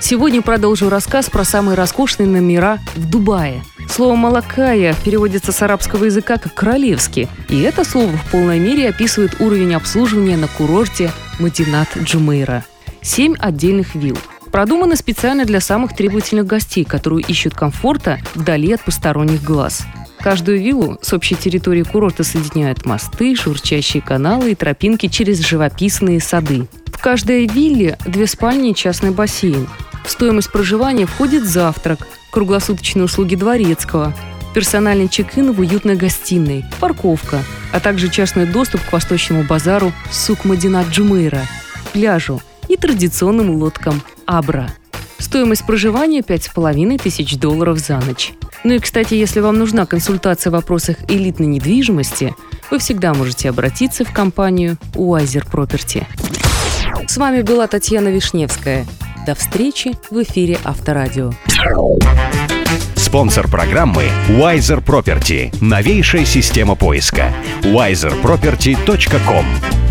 Сегодня продолжу рассказ про самые роскошные номера в Дубае. Слово «малакая» переводится с арабского языка как «королевский», и это слово в полной мере описывает уровень обслуживания на курорте Мадинат Джумейра. Семь отдельных вилл. Продуманы специально для самых требовательных гостей, которые ищут комфорта вдали от посторонних глаз. Каждую виллу с общей территории курорта соединяют мосты, шурчащие каналы и тропинки через живописные сады. Каждой вилле две спальни и частный бассейн. В стоимость проживания входит завтрак, круглосуточные услуги дворецкого, персональный чек-ин в уютной гостиной, парковка, а также частный доступ к восточному базару Сук Мадинат Джумейра, пляжу и традиционным лодкам Абра. Стоимость проживания 5,5 тысяч долларов за ночь. Ну и, кстати, если вам нужна консультация в вопросах элитной недвижимости, вы всегда можете обратиться в компанию Уайзер Property. С вами была Татьяна Вишневская – до встречи в эфире Авторадио. Спонсор программы Wiser Property. Новейшая система поиска. wiserproperty.com